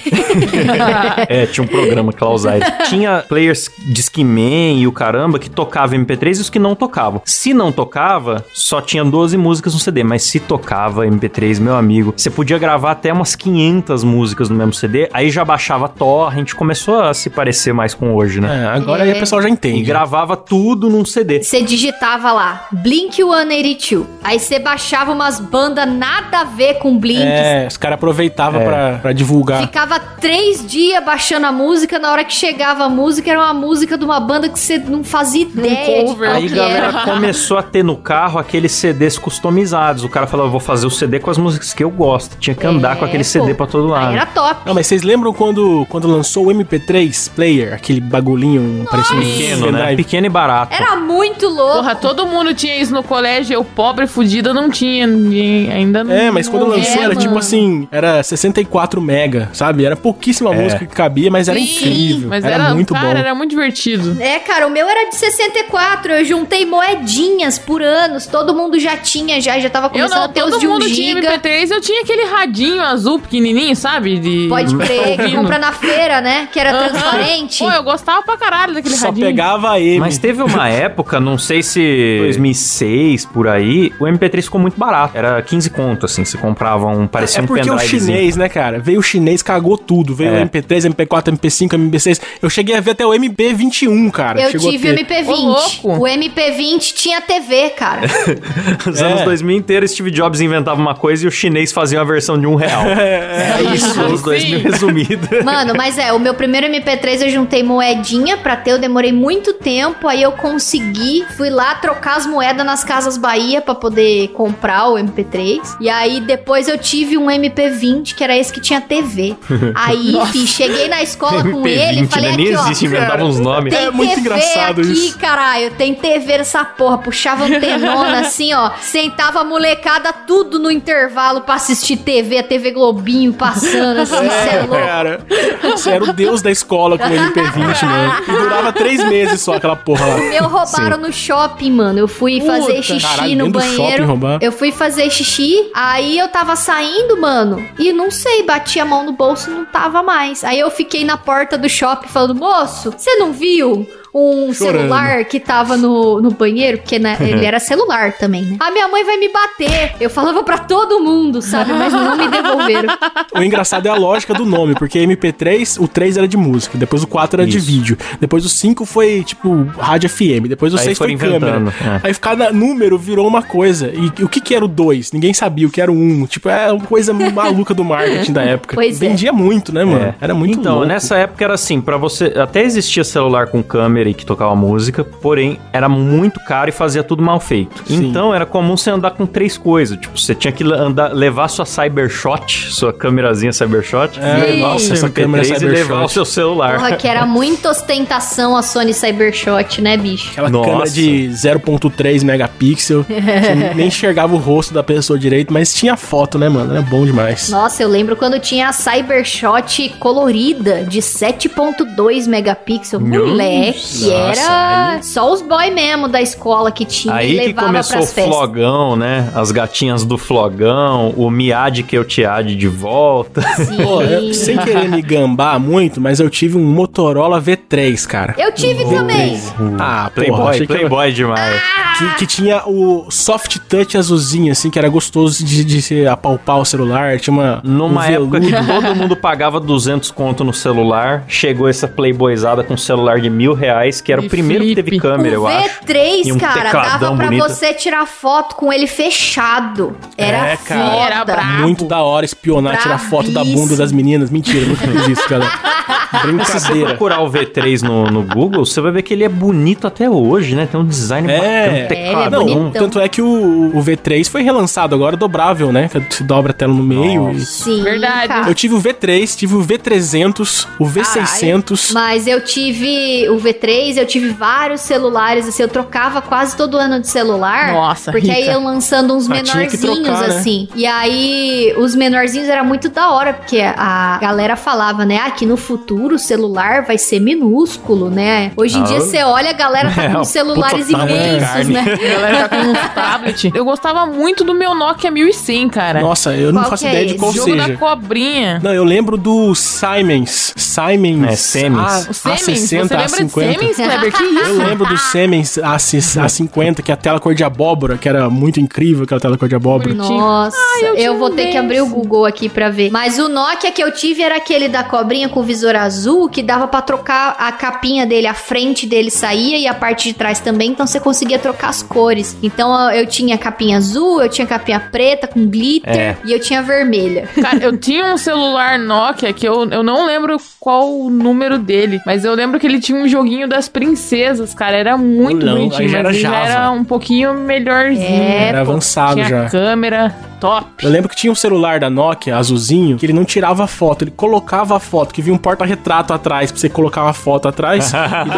É, tinha um programa Klaus Aires. Tinha players Discman e o caramba que tocava MP3 e os que não tocavam. Se não tocava, só tinha 12 músicas no CD, mas se tocava MP3, meu amigo, você podia gravar até umas 500 músicas no mesmo CD, aí já baixava torrent, começou a se parecer mais com hoje, né? É, agora É. aí o pessoal já E entende. gravava tudo num CD. Você digitava lá, Blink 182. Aí você baixava umas bandas nada a ver com Blink. É, os caras aproveitavam É. pra, pra divulgar. Ficava três dias baixando a música, na hora que chegava a música, era uma música de uma banda que você não fazia ideia de cover. Aí que galera era. começou a ter no carro aqueles CDs customizados. O cara falava, vou fazer o CD com as músicas que eu gosto. Tinha que andar É, com aquele pô. CD pra todo lado. era top. Não, mas vocês lembram quando, quando lançou o MP3 Player? Aquele bagulhinho parecia um Pequeno, né? Pequeno e barato. Era muito louco. Porra, todo mundo tinha isso no colégio, eu pobre fudida não tinha, ninguém ainda não. É, mas quando não- lançou É, era tipo mano. assim, era 64 mega, sabe? Era pouquíssima É. música que cabia, mas era Sim, incrível. Mas era, era, muito cara, bom. era muito divertido. É, cara, o meu era de 64. Eu juntei moedinhas por anos. Todo mundo já tinha, já, já tava Eu começando não, a ter os todo de um mundo tinha giga. MP3, eu tinha aquele radinho azul pequenininho, sabe? De... Pode crer, que compra na feira, né? Que era transparente. Pô, eu gostava pra caralho daquele Só radinho. pegava M. Mas teve uma época, não sei se 2006, por aí, o MP3 ficou muito barato. Era 15 conto, assim, você comprava um, parecia É um porque o chinês, né, cara? Veio o chinês, cagou tudo. Veio É. o MP3, MP4, MP5, MP6. Eu cheguei a ver até o MP21, cara. Eu Chegou tive o ter. MP20. Ô, louco. o MP20 tinha TV, cara. Os É. anos 2000 inteiros, Steve Jobs inventava uma coisa e o chinês fazia uma versão de um real. É isso, anos Sim. 2000 resumido. Mano, mas é, o meu primeiro MP3 eu juntei moedinha pra ter, eu demorei muito tempo, aí eu consegui, fui lá trocar as moedas nas Casas Bahia pra poder comprar o MP3. E aí depois eu tive um MP20, que era esse que tinha TV. Aí, fi, cheguei na escola com ele e MP20, falei né? Nem aqui, ó. existe, inventava uns nomes. Tem É muito TV engraçado aqui, isso. caralho. Tem TV nessa porra. Puxava antenona assim, ó. Sentava a molecada tudo no intervalo pra assistir TV, a TV Globinho passando, assim, é É, louco. cara. Você era o deus da escola com o MP20, mano. E durava três meses só aquela porra lá. O meu roubaram no shopping, mano. Eu fui Puta. fazer xixi Caralho, no shopping banheiro. roubar? Eu fui fazer xixi, aí eu tava saindo, mano, e não sei, bati a mão no bolso e não tava mais. Aí eu fiquei na porta do shopping falando: moço, você não viu? Um Chorando. celular que tava no, no banheiro, porque né, ele era celular também, né? A minha mãe vai me bater. Eu falava pra todo mundo, sabe? Mas não me devolveram. O engraçado é a lógica do nome, porque MP3, o 3 era de música, depois o 4 era de Isso. vídeo, depois o 5 foi, tipo, rádio FM, depois o Aí 6 foi câmera. é. Aí cada número virou uma coisa. E o que que era o 2? Ninguém sabia o que era o 1. Um. Tipo, é uma coisa maluca do marketing da época. Pois é. Vendia muito, né, mano? É. Era muito Então, louco. nessa época era assim, pra você. Até existia celular com câmera e que tocava música, porém era muito caro e fazia tudo mal feito. Sim. Então era comum você andar com três coisas. Tipo, você tinha que andar, levar sua Cybershot, sua câmerazinha Cybershot, É, levar o nossa, seu essa câmera MP3 e Cybershot. levar o seu celular. Porra, que era muita ostentação a Sony Cybershot, né, bicho? Aquela Nossa. câmera de 0.3 megapixel. você nem enxergava o rosto da pessoa direito, mas tinha foto, né, mano? Era bom demais. Nossa, eu lembro quando tinha a Cybershot colorida de 7.2 megapixels. Moleque, Nossa, era só os boy mesmo da escola que tinha e Aí que começou o flogão, né? As gatinhas do flogão, o Miade que eu te ade de volta. Sim. Pô, eu- sem querer me gambar muito, mas eu tive um Motorola V3, cara. Eu tive também. Ah, porra, Playboy, que era- Playboy demais. Que, que tinha o soft touch azulzinho, assim, que era gostoso de, de se apalpar o celular. Tinha uma. Numa um época que todo mundo pagava 200 conto no celular, chegou essa playboyzada com um celular de mil reais, que era E o primeiro que teve câmera, eu o acho. V3, E um cara, dava pra bonito. você tirar foto com ele fechado. Era É, cara. foda. Era brabo. Muito da hora espionar, tirar foto da bunda Bravíssimo. das meninas. Mentira, nunca fiz isso, galera. Se você Brincadeira. procurar o V3 no, no Google, você vai ver que ele é bonito até hoje, né? Tem um design É. bacana, um É, ele é bonito. Não, tanto é que o, o V3 foi relançado agora, dobrável, né? Que se dobra a tela no meio. e- Sim, Verdade. cara. Eu tive o V3, tive o V300, o V600. Mas eu tive o V3, eu tive vários celulares, assim, eu trocava quase todo ano de celular. Nossa, Porque aí rica. iam lançando uns Ah, menorzinhos, trocar, né? assim. E aí, os menorzinhos era muito da hora, porque a galera falava, né? Ah, que no futuro o celular vai ser minúsculo, né? Hoje em Ah, dia eu- você olha, a galera tá É, com celulares de imensos, né? A galera tá com uns tablet. Eu gostava muito do meu Nokia 1100, cara. Nossa, eu não Qual faço que é ideia de qual Jogo seja. da cobrinha. Não, eu lembro do Siemens. Siemens. É, Siemens. A, O Siemens, A60, você lembra de A50. Siemens, Kleber? Que isso? Eu lembro do Siemens A- A50, que é a tela cor de abóbora, que era muito incrível aquela tela cor de abóbora. Nossa, eu eu, tinha vou um ter que abrir o. Google aqui pra ver. Mas o Nokia que eu tive era aquele da cobrinha com o visor azul. Azul que dava pra trocar a capinha dele, a frente dele saía e a parte de trás também, então você conseguia trocar as cores. Então eu tinha capinha azul, eu tinha capinha preta com glitter É. e eu tinha vermelha. Cara, eu tinha um celular Nokia que eu, eu não lembro qual o número dele, mas eu lembro que ele tinha um joguinho das princesas, cara. Era muito Não, bonitinho, já mas era já era um pouquinho melhorzinho. É, Era pô, avançado tinha já. câmera top. Eu lembro que tinha um celular da Nokia, azulzinho, que ele não tirava a foto, ele colocava a foto, que vinha um porta-retrato atrás, pra você colocar uma foto atrás e deixava.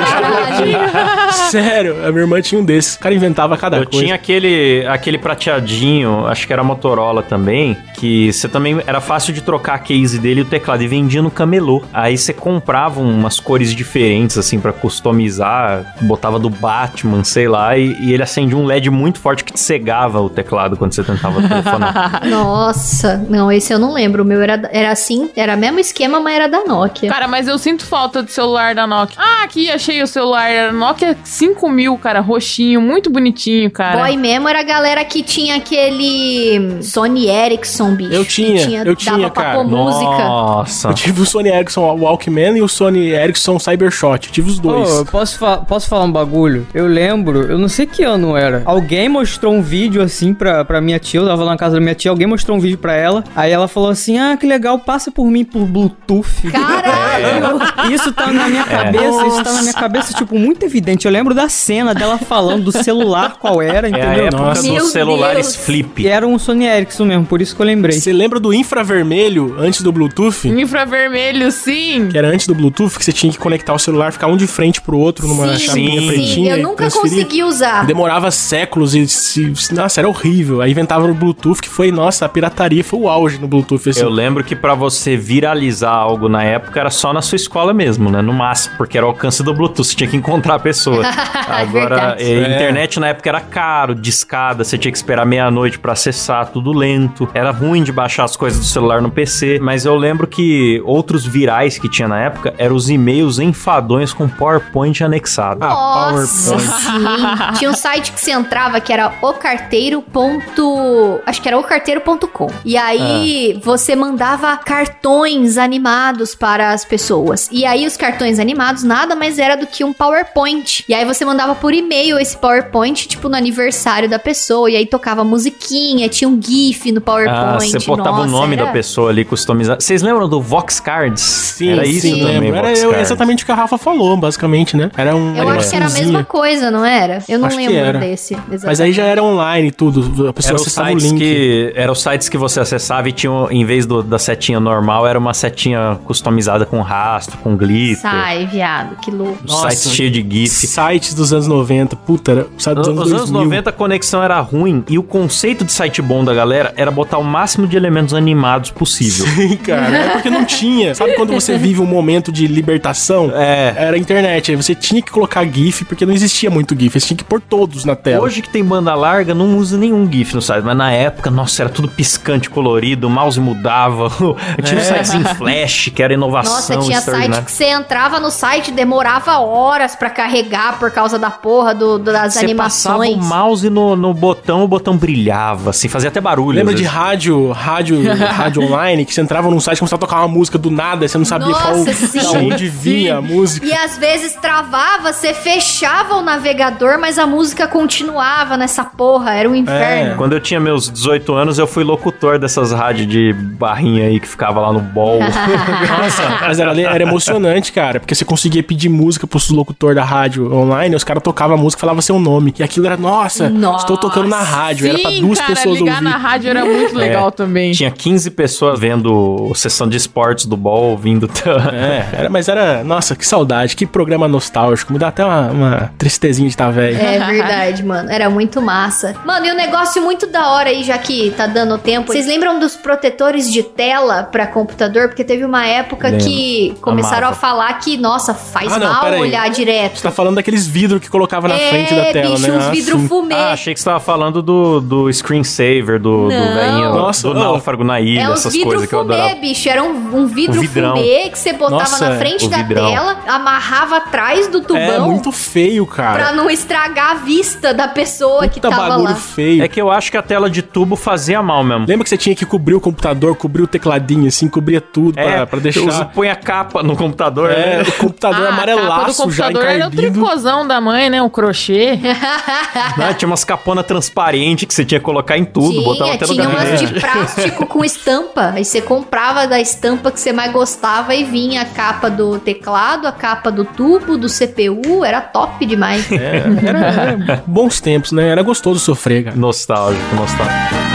Sério, a minha irmã tinha um desses. O cara inventava cada Eu coisa. tinha aquele, aquele prateadinho, acho que era Motorola também, que você também era fácil de trocar a case dele e o teclado e vendia no camelô. Aí você comprava umas cores diferentes, assim, pra customizar, botava do Batman, sei lá, e, e ele acendia um LED muito forte que te cegava o teclado quando você tentava telefonar. Nossa, não, esse eu não lembro. O meu era, era assim, era o mesmo esquema, mas era da Nokia. Cara, mas eu sinto falta de celular da Nokia. Ah, aqui achei o celular. Era Nokia 5000, cara. Roxinho, muito bonitinho, cara. Boy mesmo era a galera que tinha aquele Sony Ericsson, bicho. Eu tinha, que eu tinha, dava pra cara. música. Nossa. Eu tive o Sony Ericsson Walkman e o Sony Ericsson Cybershot. Eu tive os dois. Ô, eu posso, fa- posso falar um bagulho? Eu lembro, eu não sei que ano era. Alguém mostrou um vídeo assim pra, pra minha tia, eu tava lá na casa da minha tia, alguém mostrou um vídeo pra ela. Aí ela falou assim: Ah, que legal, passa por mim por Bluetooth. Caralho! Isso tá na minha cabeça, isso tá na minha cabeça, tipo, muito evidente. Eu lembro da cena dela falando do celular qual era, É a entendeu? época Nossa. Dos celulares Deus. flip. E era um Sony Ericsson mesmo, por isso que eu lembrei. Você lembra do infravermelho antes do Bluetooth? Infravermelho, sim. Que era antes do Bluetooth, que você tinha que conectar o celular, ficar um de frente pro outro numa sim, chapinha sim. pretinha. eu nunca consegui usar. Demorava séculos e se, Nossa, era horrível. Aí inventavam o Bluetooth, que foi, nossa, a pirataria foi o auge no Bluetooth. Assim. Eu lembro que pra você viralizar algo na época era só na sua escola mesmo, né? No máximo, porque era o alcance do Bluetooth, você tinha que encontrar a pessoa. Agora, eh, É. internet na época era caro, discada, você tinha que esperar meia-noite pra acessar, tudo lento. Era ruim de baixar as coisas do celular no PC, mas eu lembro que outros virais que tinha na época eram os e-mails enfadões com PowerPoint anexado. Ah, Nossa, PowerPoint. sim. Tinha um site que você entrava que era ocarteiro. ponto- Acho que era ocarteiro.com. E aí você mandava cartões animados para as pessoas. E aí os cartões animados nada mais era do que um PowerPoint. E aí você mandava por e-mail esse PowerPoint, tipo no aniversário da pessoa. E aí tocava musiquinha, tinha um GIF no PowerPoint. Ah, você botava Nossa, o nome era- da pessoa ali customizado. Vocês lembram do Vox Cards? Sim, era isso sim, também, lembro. Era Vox eu- Cards. exatamente o que a Rafa falou, basicamente, né? Era um Eu acho que era a mesma coisa, não era? Eu não Acho que lembro era. desse. Mas aí já era online e tudo. A pessoa Eram os acessava o sites link. que eram os sites que você acessava e tinha em vez do- da setinha normal era uma setinha customizada com rastro, com glitter. Sai, viado, que louco. Um site cheio de gif. Sites dos anos 90. Puta, era o site dos Nos anos anos 2000. 90 a conexão era ruim e o conceito de site bom da galera era botar o máximo de elementos animados possível. Sim, cara. É porque não tinha. Sabe quando você vive um momento de libertação? É. Era a internet. Aí você tinha que colocar GIF, porque não existia muito GIF. Você tinha que pôr todos na tela. Hoje que tem banda larga, não usa nenhum GIF no site, mas na época, nossa, era tudo piscante, colorido, o mouse mudava. Tinha É. sites em flash, que era inovação Nossa, tinha site que você entrava no site demorava horas pra carregar por causa da porra do, do- das Você passava animações. o mouse no, no botão, o botão brilhava, assim, fazia até barulho. Lembra de rádio, rádio, rádio online, que você entrava num site e começava a tocar uma música do nada, você não sabia Nossa, qual, sim. da onde vinha a música. E às vezes travava, você fechava o navegador, mas a música continuava nessa porra. Era um inferno. Quando eu tinha meus 18 anos, eu fui locutor dessas rádios de barrinha aí que ficava lá no bol. Nossa, mas era, era emocionante, cara, porque você conseguia pedir música pros locutor da rádio online, os caras tocavam a música e falavam seu nome. E aquilo era, nossa, Nossa. estou tocando na rádio. era pra Sim, duas cara, pessoas ligar ouvir. na rádio era muito legal também. Tinha 15 pessoas vendo sessão de esportes do bol, ouvindo. É, era, mas era, nossa, que saudade, que programa nostálgico. Me dá até uma, uma tristezinha de estar velho. É verdade, mano. Era muito massa. Mano, e um negócio muito da hora aí, já que tá dando tempo. Vocês lembram dos protetores de tela pra computador? Porque teve uma época Lembro. que começaram Amava. a falar que, nossa, faz Ah, não, mal olhar direto. Você tá falando daqueles vidros que colocava na é, frente da tela, bicho, né? uns Ah, vidro sim. fumê. Ah, achei que você tava falando do, do screensaver, do, do Não. velhinho, Nossa, do ô. náufrago na ilha, É essas vidro coisas que eu fumê, adorava. bicho. Era um, um vidro vidrão. fumê que você botava Nossa, na frente o da vidrão. tela, amarrava atrás do tubão É muito feio, pra cara. não estragar a vista da pessoa que Puta tava bagulho lá. feio. É que eu acho que a tela de tubo fazia mal mesmo. Lembra que você tinha que cobrir o computador, cobrir o tecladinho, assim, cobria tudo pra, pra deixar. usa- põe a capa no computador. É, né? o computador Ah, a capa do amarelaço já computador era o tricôzão da mãe, né? O crochê. Não, tinha umas caponas transparentes que você tinha que colocar em tudo, botava tinha, até no tinha umas gabinete. de plástico com estampa. Aí você comprava da estampa que você mais gostava e vinha a capa do teclado, a capa do tubo, do CPU. Era top demais. É, era, era bons tempos, né? Era gostoso sofrer, cara. Nostálgico, nostálgico.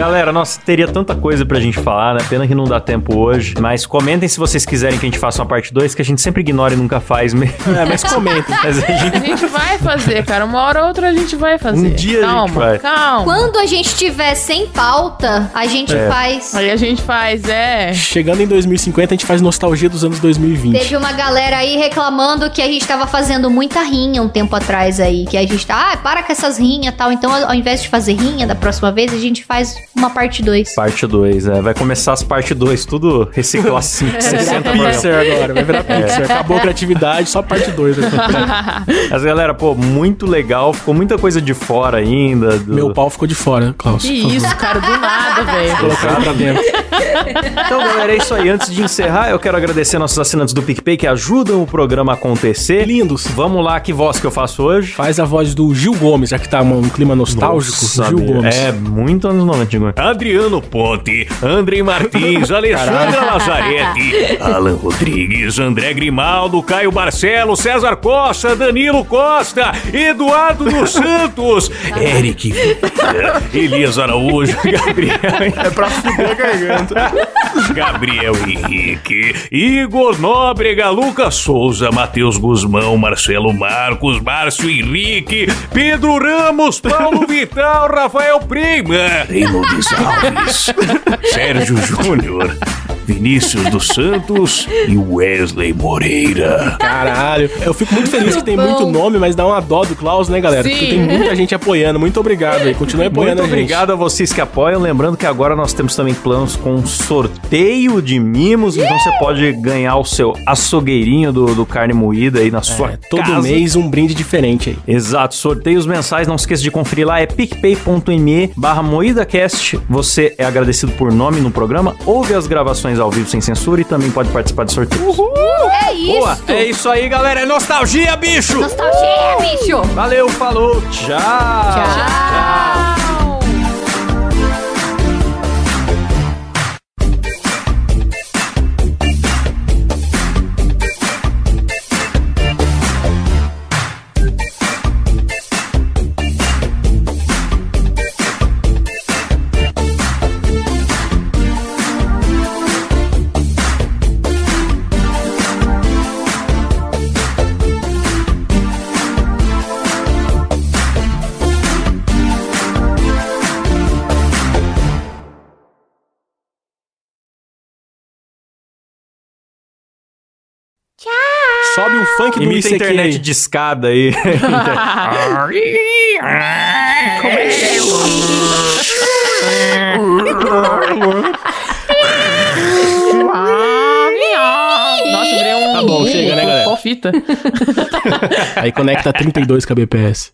Galera, nossa, teria tanta coisa pra gente falar, né? Pena que não dá tempo hoje. Mas comentem se vocês quiserem que a gente faça uma parte 2, que a gente sempre ignora e nunca faz mesmo. É, mas comentem. Mas a gente A gente vai fazer, cara. Uma hora ou outra a gente vai fazer. Um dia a gente calma, vai. Calma. Quando a gente tiver sem pauta, a gente É. faz. Aí a gente faz, é. Chegando em 2050, a gente faz nostalgia dos anos 2020. Teve uma galera aí reclamando que a gente tava fazendo muita rinha um tempo atrás aí. Que a gente tá, ah, para com essas rinhas e tal. Então, ao invés de fazer rinha da próxima vez, a gente faz uma parte 2. Parte 2, é. Vai começar as parte 2, tudo reciclar assim, Vai virar 60 programas. Pixar agora, vai virar Pixar. Acabou a criatividade, só parte 2. Mas galera, pô, muito legal. Ficou muita coisa de fora ainda. do- Meu pau ficou de fora, Klaus. Que isso, cara, do nada, velho. Colocar pra dentro. Então, galera, é isso aí. Antes de encerrar, eu quero agradecer nossos assinantes do PicPay que ajudam o programa a acontecer. Lindos. Vamos lá, que voz que eu faço hoje? Faz a voz do Gil Gomes, já que tá um clima nostálgico. Nossa, Gil. Gomes. É, muito anos 90, Gil. Adriano Ponte, Andrei Martins, Alexandra Lazarete, Alan Rodrigues, André Grimaldo, Caio Barcelo, César Costa, Danilo Costa, Eduardo dos Santos, Eric Elias Araújo, Gabriel. É pra fuder a garganta. Gabriel Henrique, Igor Nóbrega, Lucas Souza, Matheus Guzmão, Marcelo Marcos, Márcio Henrique, Pedro Ramos, Paulo Vital, Rafael Prima, Reinaldo Alves, Sérgio Júnior, Vinícius dos Santos e Wesley Moreira. Caralho. Eu fico muito feliz que tem Bom. muito nome, mas dá uma dó do Klaus, né, galera? Sim. Porque tem muita gente apoiando. Muito obrigado aí. Continue apoiando Muito a gente. obrigado a vocês que apoiam. Lembrando que agora nós temos também planos com sorteio de mimos. Então você pode ganhar o seu açougueirinho do, do carne moída aí na sua É, todo casa. mês um brinde diferente aí. Exato, sorteios mensais, não esqueça de conferir lá, é picpay.me barra moídacast. Você é agradecido por nome no programa, ouve as gravações ao vivo sem censura e também pode participar de sorteios. É isso! Boa, é isso aí, galera, é nostalgia, bicho! Nostalgia, bicho! Valeu, falou, tchau! Tchau! Sobe um funk do Imita internet aí. de escada aí. Nossa, virei um. Tá bom, chega, né, galera? Qual fita? Aí conecta 32 kbps.